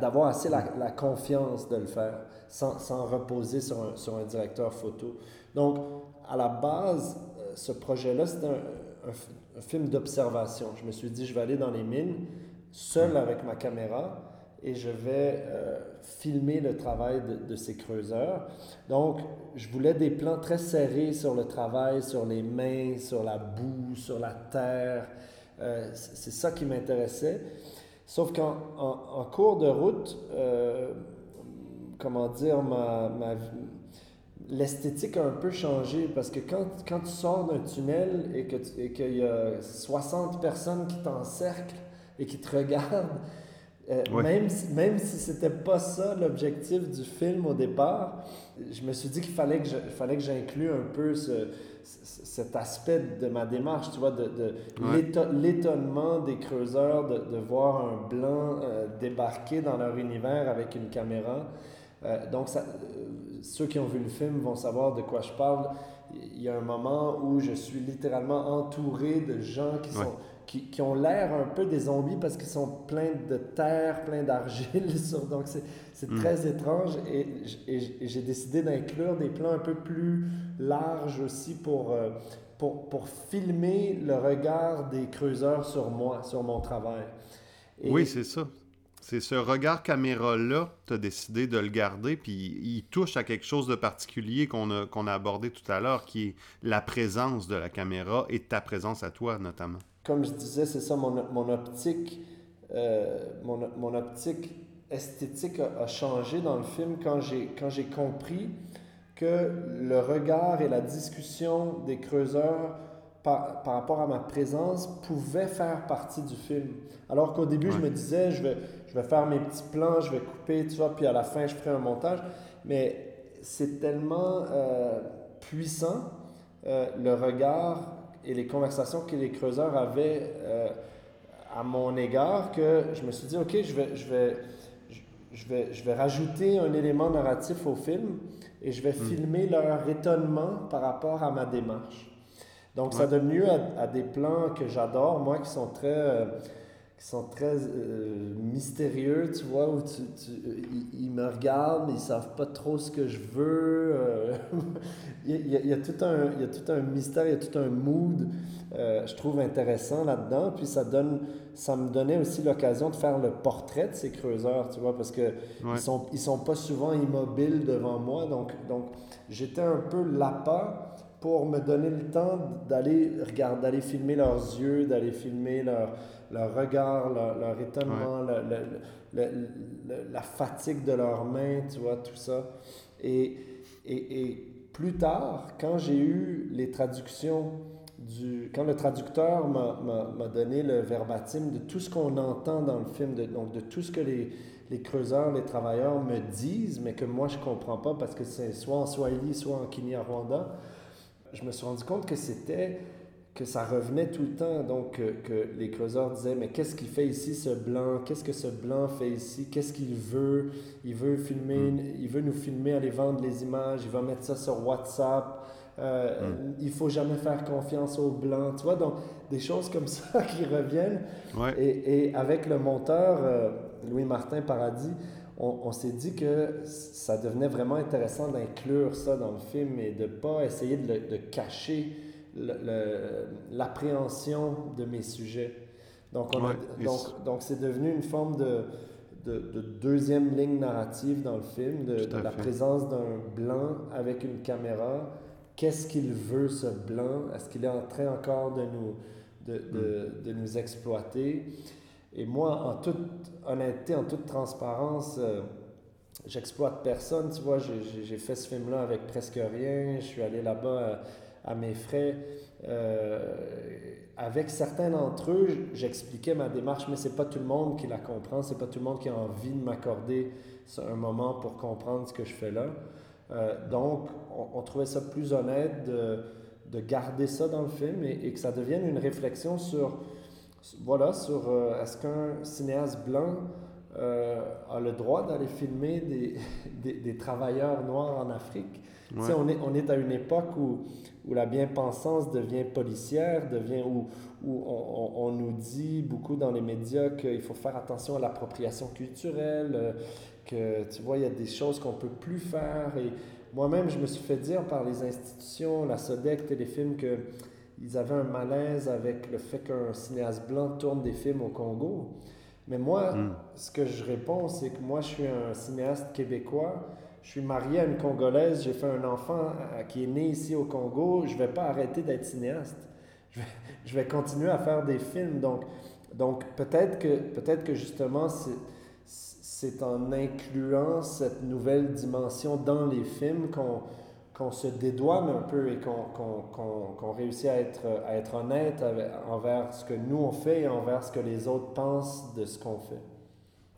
d'avoir assez la, la, confiance de le faire sans, sans reposer sur un, sur un, directeur photo. Donc, à la base, euh, ce projet-là, c'était un, un, film d'observation. Je me suis dit, je vais aller dans les mines, seul avec ma caméra, et je vais filmer le travail de, de, ces creuseurs. Donc, je voulais des plans très serrés sur le travail, sur les mains, sur la boue, sur la terre. c'est ça qui m'intéressait. Sauf qu'en en, cours de route, euh, comment dire, ma, ma l'esthétique a un peu changé parce que quand, quand tu sors d'un tunnel et qu'il y a 60 personnes qui t'encerclent et qui te regardent, euh, même, si, même si c'était pas ça l'objectif du film au départ, je me suis dit qu'il fallait que fallait que j'inclue un peu ce, cet aspect de ma démarche, tu vois, de, de l'étonnement des creuseurs de, de, voir un blanc euh, débarquer dans leur univers avec une caméra. Euh, donc, ça, ceux qui ont vu le film vont savoir de quoi je parle. Il y a un moment où je suis littéralement entouré de gens qui sont qui, qui ont l'air un peu des zombies parce qu'ils sont pleins de terre, pleins d'argile. Donc, c'est mm. très étrange. Et, et, j'ai décidé d'inclure des plans un peu plus larges aussi pour, euh, pour, pour, filmer le regard des creuseurs sur moi, sur mon travail. oui, c'est ça. C'est ce regard caméra-là, tu as décidé de le garder, puis il touche à quelque chose de particulier qu'on a, qu'on a abordé tout à l'heure, qui est la présence de la caméra et ta présence à toi, notamment. Comme je disais, c'est ça, mon, mon optique, euh, mon, mon, optique esthétique a, a, changé dans le film quand j'ai, quand j'ai compris que le regard et la discussion des creuseurs par, par, rapport à ma présence pouvait faire partie du film. Alors qu'au début, ouais. je me disais, je vais, je vais faire mes petits plans, je vais couper, tu vois, puis à la fin, je ferai un montage. Mais c'est tellement euh, puissant, euh, le regard et les conversations que les creuseurs avaient euh, à mon égard, que je me suis dit, OK, je vais, je vais, je vais, je vais rajouter un élément narratif au film et je vais mm. filmer leur étonnement par rapport à ma démarche. Donc, ouais. ça donne lieu à, à, des plans que j'adore, moi, qui sont très, euh, qui sont très euh, mystérieux, tu vois, où tu, tu, ils, ils, me regardent, ils savent pas trop ce que je veux. Euh, il, y a, il, y a, tout un, il y a tout un mystère, il y a tout un mood, euh, je trouve intéressant là-dedans. Puis ça donne, ça me donnait aussi l'occasion de faire le portrait de ces creuseurs, tu vois, parce que ouais. ils sont, ils sont pas souvent immobiles devant moi, donc, donc j'étais un peu l'appât pour me donner le temps d'aller regarder, d'aller filmer leurs yeux, d'aller filmer leur, leur regard, leur, leur étonnement, ouais. le, le, le, la fatigue de leurs mains, tu vois, tout ça. Et, et, et plus tard, quand j'ai eu les traductions du... Quand le traducteur m'a donné le verbatim de tout ce qu'on entend dans le film, de, donc de tout ce que les, les creuseurs, les travailleurs me disent, mais que moi je comprends pas parce que c'est soit en Swahili, soit en Kinyarwanda, je me suis rendu compte que c'était que ça revenait tout le temps, donc que, que les creuseurs disaient, mais qu'est-ce qu'il fait ici, ce blanc? Qu'est-ce que ce blanc fait ici? Qu'est-ce qu'il veut? Il veut filmer, mm. il veut nous filmer, aller vendre les images, il va mettre ça sur WhatsApp. Euh, mm. Il faut jamais faire confiance aux blancs, tu vois, donc des choses comme ça qui reviennent. Ouais. Et, et, avec le monteur, euh, Louis-Martin Paradis, on, on s'est dit que ça devenait vraiment intéressant d'inclure ça dans le film et de ne pas essayer de, le, de cacher l'appréhension de mes sujets. Donc, on ouais, a, donc, donc c'est devenu une forme de, de, de, deuxième ligne narrative dans le film, de, de la présence d'un blanc avec une caméra. Qu'est-ce qu'il veut, ce blanc? Est-ce qu'il est en train encore de nous, de, mm. de nous exploiter? Et moi, en toute honnêteté, en toute transparence, euh, j'exploite personne. Tu vois, j'ai fait ce film-là avec presque rien. Je suis allé là-bas euh, à, mes frais. Euh, avec certains d'entre eux, j'expliquais ma démarche, mais c'est pas tout le monde qui la comprend. C'est pas tout le monde qui a envie de m'accorder un moment pour comprendre ce que je fais là. Euh, donc, on, on, trouvait ça plus honnête de, de garder ça dans le film et, et que ça devienne une réflexion sur voilà, sur euh, est-ce qu'un cinéaste blanc euh, a le droit d'aller filmer des, des, des, travailleurs noirs en Afrique? Ouais. On, est, on est à une époque où, où la bien-pensance devient policière, devient, où, où on, on, nous dit beaucoup dans les médias qu'il faut faire attention à l'appropriation culturelle, euh, que tu vois, il y a des choses qu'on ne peut plus faire. Et moi-même, je me suis fait dire par les institutions, la SODEC, Téléfilm, que ils avaient un malaise avec le fait qu'un cinéaste blanc tourne des films au Congo. Mais moi, mm. ce que je réponds, c'est que moi, je suis un cinéaste québécois. Je suis marié à une Congolaise. J'ai fait un enfant euh, qui est né ici au Congo. Je ne vais pas arrêter d'être cinéaste. Je vais, je vais, continuer à faire des films. Donc, donc peut-être que, peut que justement, c'est en incluant cette nouvelle dimension dans les films qu'on qu'on se dédouane un peu et qu'on qu qu réussit à être, à être honnête envers ce que nous on fait et envers ce que les autres pensent de ce qu'on fait.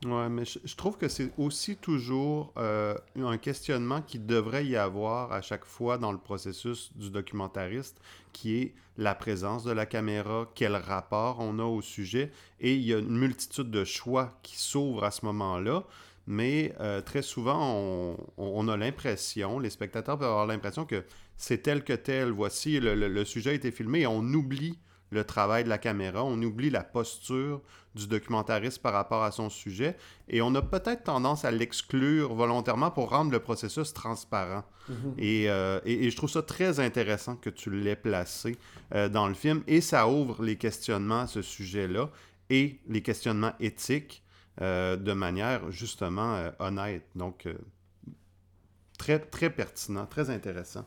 Ouais, mais je, trouve que c'est aussi toujours euh, un questionnement qui devrait y avoir à chaque fois dans le processus du documentariste, qui est la présence de la caméra, quel rapport on a au sujet, et il y a une multitude de choix qui s'ouvrent à ce moment-là mais euh, très souvent, on, a l'impression, les spectateurs peuvent avoir l'impression que c'est tel que tel. Voici, le, le, sujet a été filmé et on oublie le travail de la caméra, on oublie la posture du documentariste par rapport à son sujet et on a peut-être tendance à l'exclure volontairement pour rendre le processus transparent. Mm -hmm. et, euh, et, et, je trouve ça très intéressant que tu l'aies placé euh, dans le film et ça ouvre les questionnements à ce sujet-là et les questionnements éthiques de manière justement honnête. Donc, très, très pertinent, très intéressant.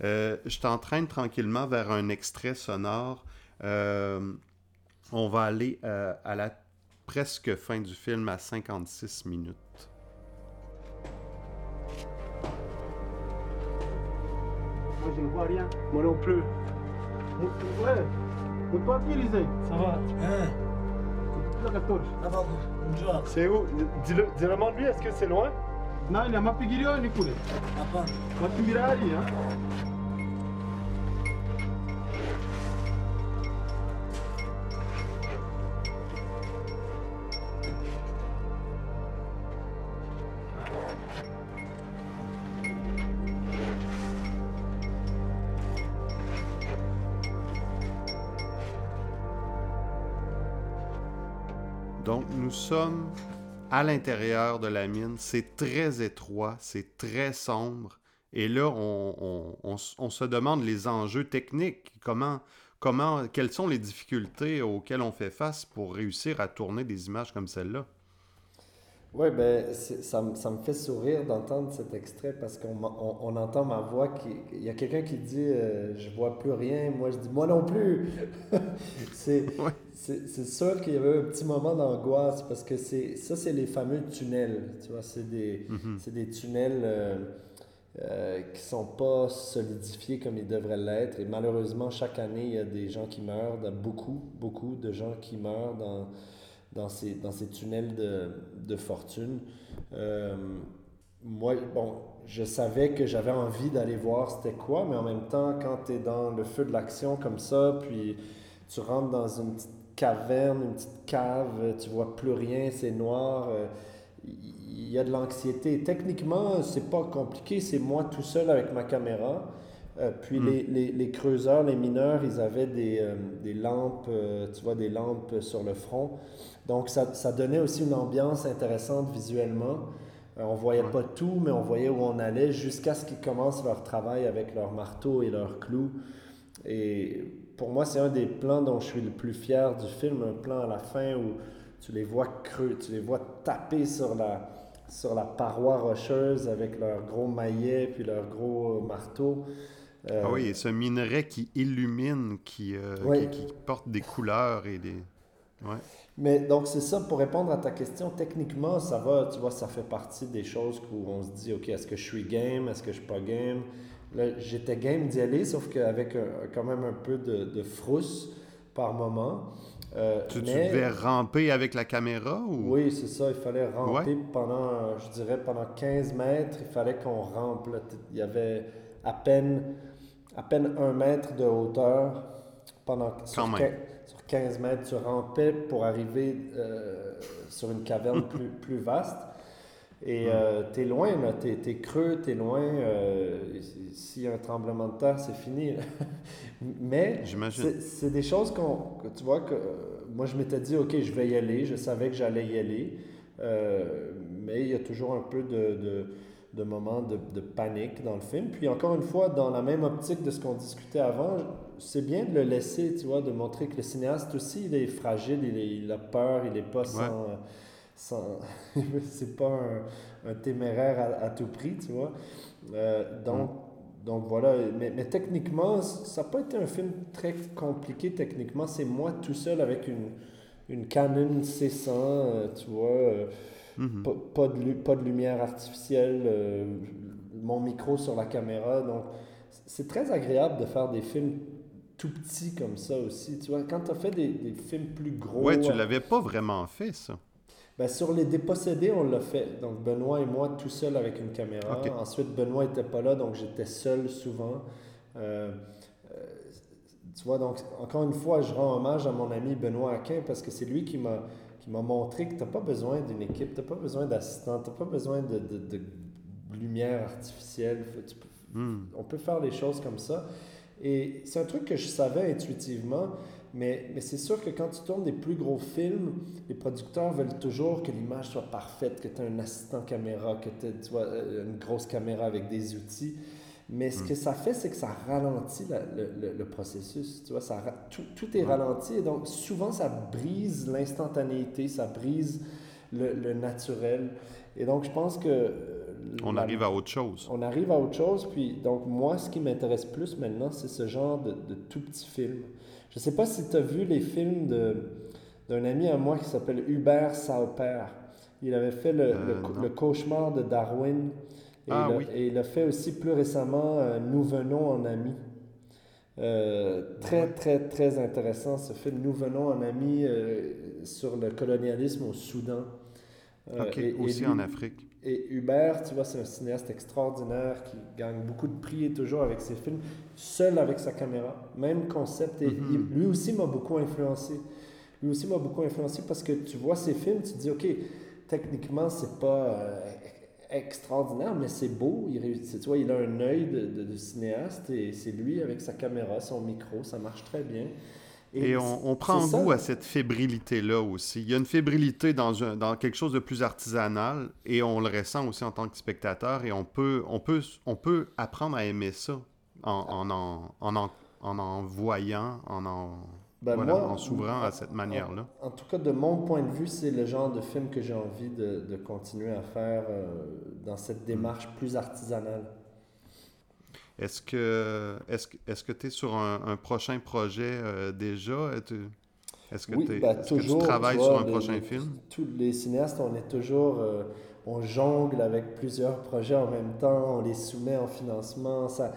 je t'entraîne tranquillement vers un extrait sonore. On va aller à la presque fin du film à 56 minutes. Moi, je ne vois rien. Moi non plus. Ouais. Mais toi qui, Lisée Ça va Hein? La 14. Ça va, bonjour. C'est où? Dis-le, dis-le lui, est-ce que c'est loin? Non, il y a ma pigilio, Nicolas. Apa Ma pigilari, hein Donc, nous sommes à l'intérieur de la mine. C'est très étroit, c'est très sombre. Et là, on, se demande les enjeux techniques. Comment, comment, quelles sont les difficultés auxquelles on fait face pour réussir à tourner des images comme celle-là? Oui, ben, ça, ça, me fait sourire d'entendre cet extrait parce qu'on on, entend ma voix. Qui, il y a quelqu'un qui dit euh, Je vois plus rien. Moi, je dis Moi non plus. c'est sûr qu'il y avait un petit moment d'angoisse parce que ça, c'est les fameux tunnels. Tu vois, c'est des, mm-hmm. des tunnels euh, euh, qui sont pas solidifiés comme ils devraient l'être. Et malheureusement, chaque année, il y a des gens qui meurent, beaucoup, beaucoup de gens qui meurent dans dans ces, dans ces tunnels de, de fortune. Euh, moi, bon, je savais que j'avais envie d'aller voir c'était quoi, mais en même temps, quand tu es dans le feu de l'action comme ça, puis tu rentres dans une petite caverne, une petite cave, tu vois plus rien, c'est noir, euh, il y a de l'anxiété. Techniquement, c'est pas compliqué, c'est moi tout seul avec ma caméra. Euh, puis hmm. les, les, les, creuseurs, les mineurs, ils avaient des, des lampes, tu vois, des lampes sur le front. Donc, ça, ça, donnait aussi une ambiance intéressante visuellement. Euh, on voyait pas tout, mais on voyait où on allait jusqu'à ce qu'ils commencent leur travail avec leur marteau et leurs clous. Et pour moi, c'est un des plans dont je suis le plus fier du film, un plan à la fin où tu les vois creux, tu les vois taper sur la, sur la paroi rocheuse avec leurs gros maillets puis leurs gros marteaux. Euh, ah oui, et ce minerai qui illumine, qui, euh, qui, qui, porte des couleurs et des... Ouais. Mais donc, c'est ça, pour répondre à ta question, techniquement, ça va, tu vois, ça fait partie des choses où on se dit, OK, est-ce que je suis game, est-ce que je suis pas game? J'étais game d'y aller, sauf qu'avec quand même un peu de, de frousse par moment. Euh, tu, devais ramper avec la caméra ou? Oui, c'est ça. Il fallait ramper pendant, je dirais, pendant 15 mètres. Il fallait qu'on rampe. Il y avait à peine, à peine un mètre de hauteur pendant même. 15 mètres, tu rampais pour arriver euh, sur une caverne plus, plus vaste. Et euh, tu es loin, tu es, creux, tu es loin. Euh, S'il y a un tremblement de terre, c'est fini. Mais c'est des choses qu'on, que tu vois que moi je m'étais dit, OK, je vais y aller, je savais que j'allais y aller. mais il y a toujours un peu de, de, de moments de, de, panique dans le film. Puis encore une fois, dans la même optique de ce qu'on discutait avant, c'est bien de le laisser, tu vois, de montrer que le cinéaste aussi, il est fragile, il, a peur, il n'est pas sans... sans c'est pas un, téméraire à, tout prix, tu vois. Euh, donc, mm. donc voilà, mais, mais techniquement, ça n'a pas été un film très compliqué techniquement. C'est moi tout seul avec une, une Canon C100, euh, tu vois. Euh, mm-hmm. pas, pas, de, pas de lumière artificielle, mon micro sur la caméra. Donc, c'est très agréable de faire des films tout petit comme ça aussi. Tu vois, quand tu as fait des, des, films plus gros. Ouais, tu l'avais pas vraiment fait, ça. Ben, sur Les Dépossédés, on l'a fait. Donc, Benoît et moi, tout seul avec une caméra. Ensuite, Benoît n'était pas là, donc j'étais seul souvent. Euh, euh, tu vois, donc, encore une fois, je rends hommage à mon ami Benoît Aquin parce que c'est lui qui m'a qui m'a montré que tu n'as pas besoin d'une équipe, tu n'as pas besoin d'assistant, tu n'as pas besoin de, de, de, lumière artificielle. Hmm. On peut faire les choses comme ça. Et c'est un truc que je savais intuitivement, mais, mais c'est sûr que quand tu tournes des plus gros films, les producteurs veulent toujours que l'image soit parfaite, que tu as un assistant caméra, que tu as euh, une grosse caméra avec des outils. Mais ce hmm. que ça fait, c'est que ça ralentit le, le, processus. Tu vois, ça, tout, tout est ralenti. Et donc, souvent, ça brise l'instantanéité, ça brise le, naturel. Et donc, je pense que... euh, On la- arrive à autre chose. on arrive à autre chose. Puis, donc, moi, ce qui m'intéresse plus maintenant, c'est ce genre de, de tout petit film. Je sais pas si tu as vu les films de, d'un ami à moi qui s'appelle Hubert Sauper. Il avait fait le, Euh, le le cauchemar de Darwin. Et, Ah, il a, oui. et il a fait aussi plus récemment euh, Nous venons en amis. Euh, très, très, très intéressant ce film. Nous venons en amis euh, sur le colonialisme au Soudan. Euh, OK, et- et aussi lui- en Afrique. Et Hubert, tu vois, c'est un cinéaste extraordinaire qui gagne beaucoup de prix et toujours avec ses films, seul avec sa caméra, même concept. Et Mhm. il- lui aussi m'a beaucoup influencé. Lui aussi m'a beaucoup influencé parce que tu vois ses films, tu te dis, OK, techniquement, c'est pas euh, extraordinaire, mais c'est beau. Il, réussit, tu vois, il a un œil de, de- de cinéaste et c'est lui avec sa caméra, son micro, ça marche très bien. Et on, on prend ça. goût à cette fébrilité-là aussi. Il y a une fébrilité dans, un- dans quelque chose de plus artisanal et on le ressent aussi en tant que spectateur et on peut, on peut, on peut apprendre à aimer ça en en, en, en, en, en en voyant, en en, Ben, voilà, moi, en s'ouvrant à cette manière-là. En tout cas, de mon point de vue, c'est le genre de film que j'ai envie de, de continuer à faire euh, dans cette démarche plus artisanale. Est-ce que est-ce, que tu es sur un, un prochain projet euh, déjà? Es-tu- Est-ce que, Oui, t'es- ben, est-ce que tu travailles sur un les- prochain les- film? Tous les cinéastes, on est toujours, euh, on jongle avec plusieurs projets en même temps, on les soumet en financement. Ça,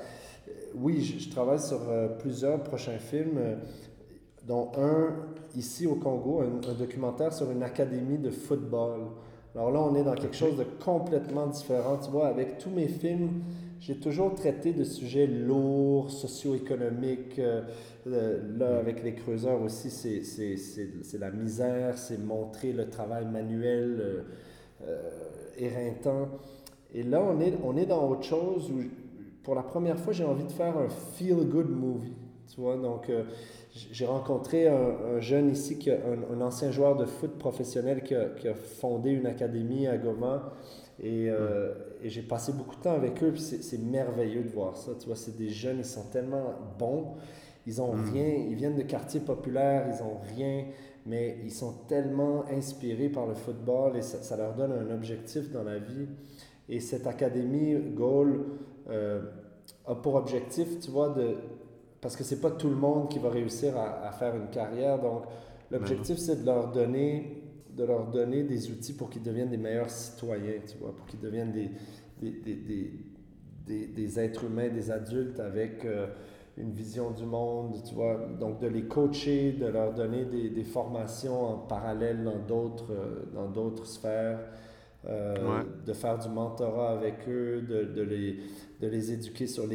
euh, oui, je, je travaille sur euh, plusieurs prochains films, dont un ici au Congo, un, un documentaire sur une académie de football. Alors là, on est dans quelque chose de complètement différent. Tu vois, avec tous mes films, j'ai toujours traité de sujets lourds, socio-économiques. euh, là, avec les creuseurs aussi, c'est la misère, c'est montrer le travail manuel euh, euh, éreintant. Et là, on est, on est dans autre chose où, pour la première fois, j'ai envie de faire un feel-good movie. Tu vois, donc, euh, j'ai rencontré un, un jeune ici, qui a, un, un ancien joueur de foot professionnel qui a, qui a fondé une académie à Goma. Et, euh, et j'ai passé beaucoup de temps avec eux, puis c'est merveilleux de voir ça. Tu vois, c'est des jeunes, ils sont tellement bons. Ils ont Mm. rien, ils viennent de quartiers populaires, ils ont rien, mais ils sont tellement inspirés par le football et ça, ça leur donne un objectif dans la vie. Et cette académie Goal euh, a pour objectif, tu vois, de parce que c'est pas tout le monde qui va réussir à, à faire une carrière. Donc, l'objectif, c'est de leur donner de leur donner des outils pour qu'ils deviennent des meilleurs citoyens, tu vois, pour qu'ils deviennent des, des, des, des, des, des êtres humains, des adultes avec euh, une vision du monde, tu vois. Donc, de les coacher, de leur donner des, des formations en parallèle dans d'autres euh, dans d'autres sphères. euh, Ouais. de faire du mentorat avec eux, de, de les, de les éduquer sur,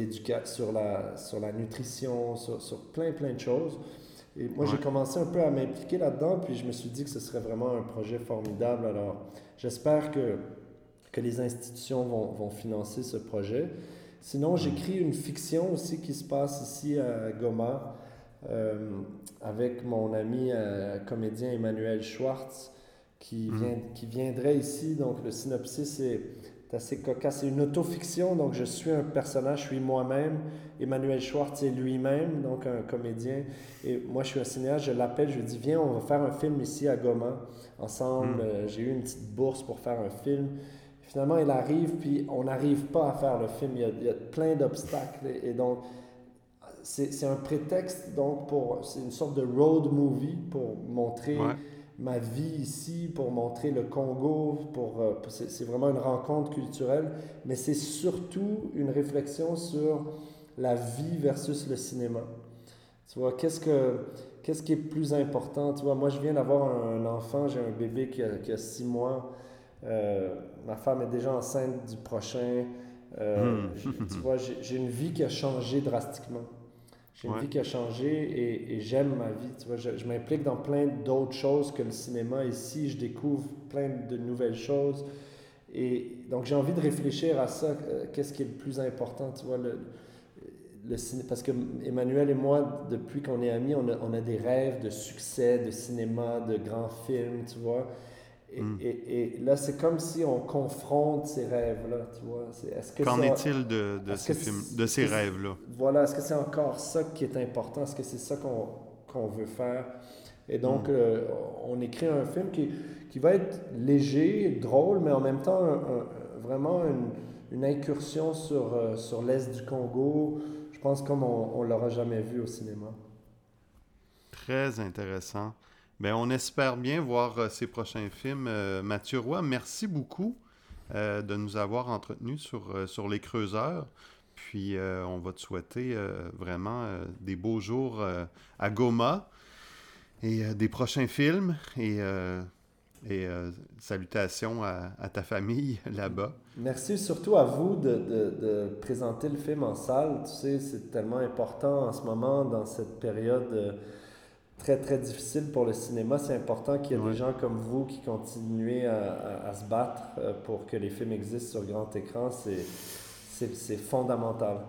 sur, la, sur la nutrition, sur, sur plein, plein de choses. Et moi, j'ai commencé un peu à m'impliquer là-dedans, puis je me suis dit que ce serait vraiment un projet formidable. Alors, j'espère que, que les institutions vont, vont financer ce projet. Sinon, j'écris une fiction aussi qui se passe ici à Goma euh, avec mon ami euh, comédien Emmanuel Schwartz qui, Mhm. vient, qui viendrait ici. Donc, le synopsis est assez cocasse. C'est une autofiction, donc je suis un personnage, je suis moi-même. Emmanuel Schwartz est lui-même, donc un comédien. Et moi, je suis un cinéaste, je l'appelle, je lui dis Viens, on va faire un film ici à Goma, ensemble. Mm. Euh, J'ai eu une petite bourse pour faire un film. Finalement, il arrive, puis on n'arrive pas à faire le film. Il y a, il y a plein d'obstacles. Et, et donc, c'est c'est un prétexte, donc, pour. C'est une sorte de road movie pour montrer Ouais. Ma vie ici, pour montrer le Congo. Pour, euh, c'est vraiment une rencontre culturelle, mais c'est surtout une réflexion sur la vie versus le cinéma. Tu vois, qu'est-ce que qu'est-ce qui est plus important? Tu vois, moi, je viens d'avoir un, enfant, j'ai un bébé qui a, qui a six mois. Euh, ma femme est déjà enceinte du prochain. Euh, Hmm. tu vois, j'ai une vie qui a changé drastiquement. J'ai une Ouais. vie qui a changé et, et j'aime ma vie. Tu vois, je, je m'implique dans plein d'autres choses que le cinéma. Ici, je découvre plein de nouvelles choses. Et donc, j'ai envie de réfléchir à ça. euh, Qu'est-ce qui est le plus important? Tu vois, le, le ciné... Parce que Emmanuel et moi, depuis qu'on est amis, on a, on a des rêves de succès, de cinéma, de grands films, tu vois. Et, Mm. et, et là, c'est comme si on confronte ces rêves-là, tu vois. Est-ce Qu'en est-il de, de ces films, de ces rêves-là? Voilà, est-ce que c'est encore ça qui est important? Est-ce que c'est ça qu'on qu'on veut faire? Et donc, euh, on écrit un film qui, qui va être léger, drôle, mais en même temps un- un- vraiment une, une incursion sur, euh, sur l'Est du Congo. Je pense comme on ne l'aura jamais vu au cinéma. Très intéressant. Ben, on espère bien voir euh, ces prochains films. Euh, Mathieu Roy, merci beaucoup euh, de nous avoir entretenus sur, sur les creuseurs. Puis on va te souhaiter vraiment des beaux jours à Goma et des prochains films. Et, salutations à, ta famille là-bas. Merci surtout à vous de, présenter le film en salle. Tu sais, c'est tellement important en ce moment, dans cette période très, très difficile pour le cinéma. C'est important qu'il y ait Ouais. des gens comme vous qui continuent à, à- à se battre euh, pour que les films existent sur grand écran. C'est, fondamental.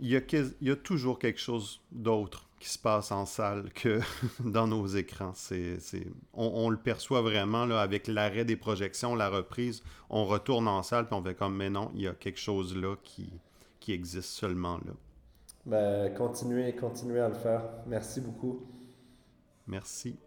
Il y, a, il y a toujours quelque chose d'autre qui se passe en salle que dans nos écrans. C'est- on, on le perçoit vraiment là, avec l'arrêt des projections, la reprise. On retourne en salle puis on fait comme, mais non, il y a quelque chose là qui, qui existe seulement là. Ben, continuez, continuez à le faire. Merci beaucoup. Merci.